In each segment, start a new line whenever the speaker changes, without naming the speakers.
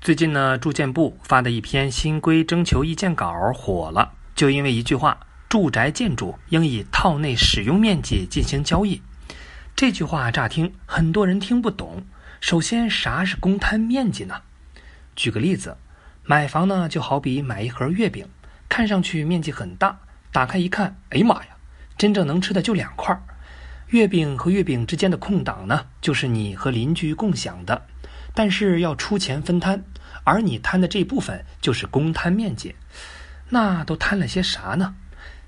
最近呢，住建部发的一篇新规征求意见稿火了，就因为一句话：“住宅建筑应以套内使用面积进行交易。”这句话乍听很多人听不懂。首先，啥是公摊面积呢？举个例子，买房呢就好比买一盒月饼，看上去面积很大，打开一看，哎呀妈呀，真正能吃的就两块。月饼和月饼之间的空档呢，就是你和邻居共享的。但是要出钱分摊，而你摊的这部分就是公摊面积，那都摊了些啥呢？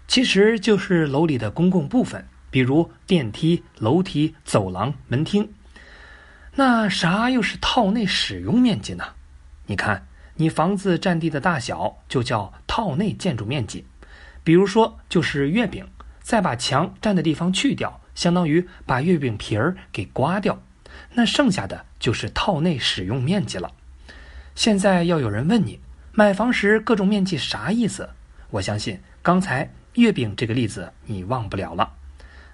其实就是楼里的公共部分，比如电梯、楼梯、走廊、门厅。那啥又是套内使用面积呢？你看，你房子占地的大小就叫套内建筑面积。比如说，就是月饼，再把墙占的地方去掉，相当于把月饼皮儿给刮掉。那剩下的就是套内使用面积了。现在要有人问你买房时各种面积啥意思？我相信刚才月饼这个例子你忘不了了。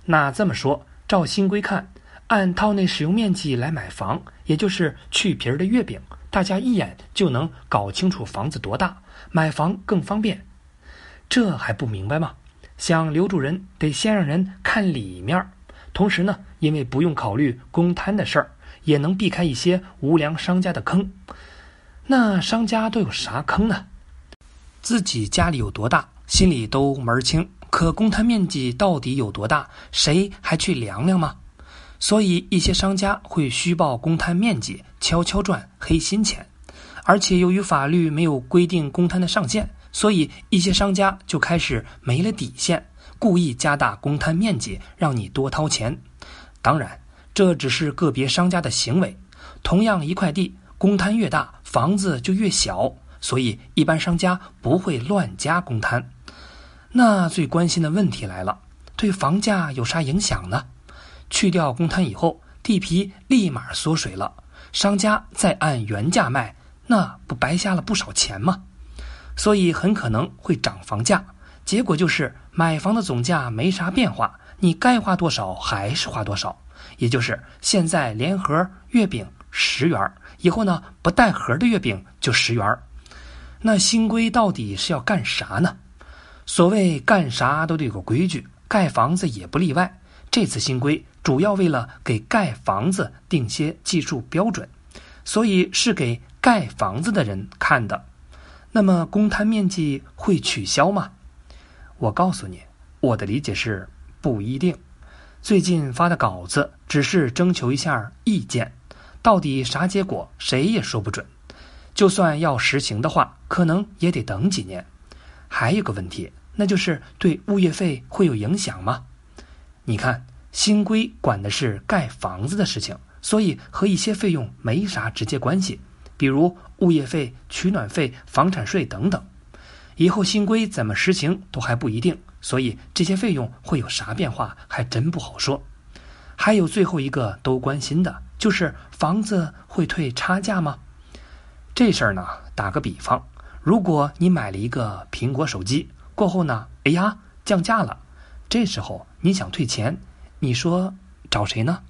那这么说，照新规看，按套内使用面积来买房，也就是去皮儿的月饼，大家一眼就能搞清楚房子多大，买房更方便。这还不明白吗？想留住人，得先让人看里面儿。同时呢，因为不用考虑公摊的事儿，也能避开一些无良商家的坑。那商家都有啥坑呢？自己家里有多大，心里都门儿清。可公摊面积到底有多大，谁还去量量吗？所以一些商家会虚报公摊面积，悄悄赚黑心钱。而且由于法律没有规定公摊的上限，所以一些商家就开始没了底线。故意加大公摊面积，让你多掏钱。当然，这只是个别商家的行为。同样一块地，公摊越大，房子就越小，所以一般商家不会乱加公摊。那最关心的问题来了：对房价有啥影响呢？去掉公摊以后，地皮立马缩水了，商家再按原价卖，那不白瞎了不少钱吗？所以很可能会涨房价。结果就是买房的总价没啥变化，你该花多少还是花多少。也就是现在连盒月饼十元，以后呢不带盒的月饼就十元。那新规到底是要干啥呢？所谓干啥都得有个规矩，盖房子也不例外。这次新规主要为了给盖房子定些技术标准，所以是给盖房子的人看的。那么公摊面积会取消吗？我告诉你，我的理解是不一定。最近发的稿子只是征求一下意见，到底啥结果谁也说不准。就算要实行的话，可能也得等几年。还有个问题，那就是对物业费会有影响吗？你看，新规管的是盖房子的事情，所以和一些费用没啥直接关系，比如物业费、取暖费、房产税等等。以后新规怎么实行都还不一定，所以这些费用会有啥变化还真不好说。还有最后一个都关心的就是房子会退差价吗？这事儿呢，打个比方，如果你买了一个苹果手机，过后呢，哎呀降价了，这时候你想退钱，你说找谁呢？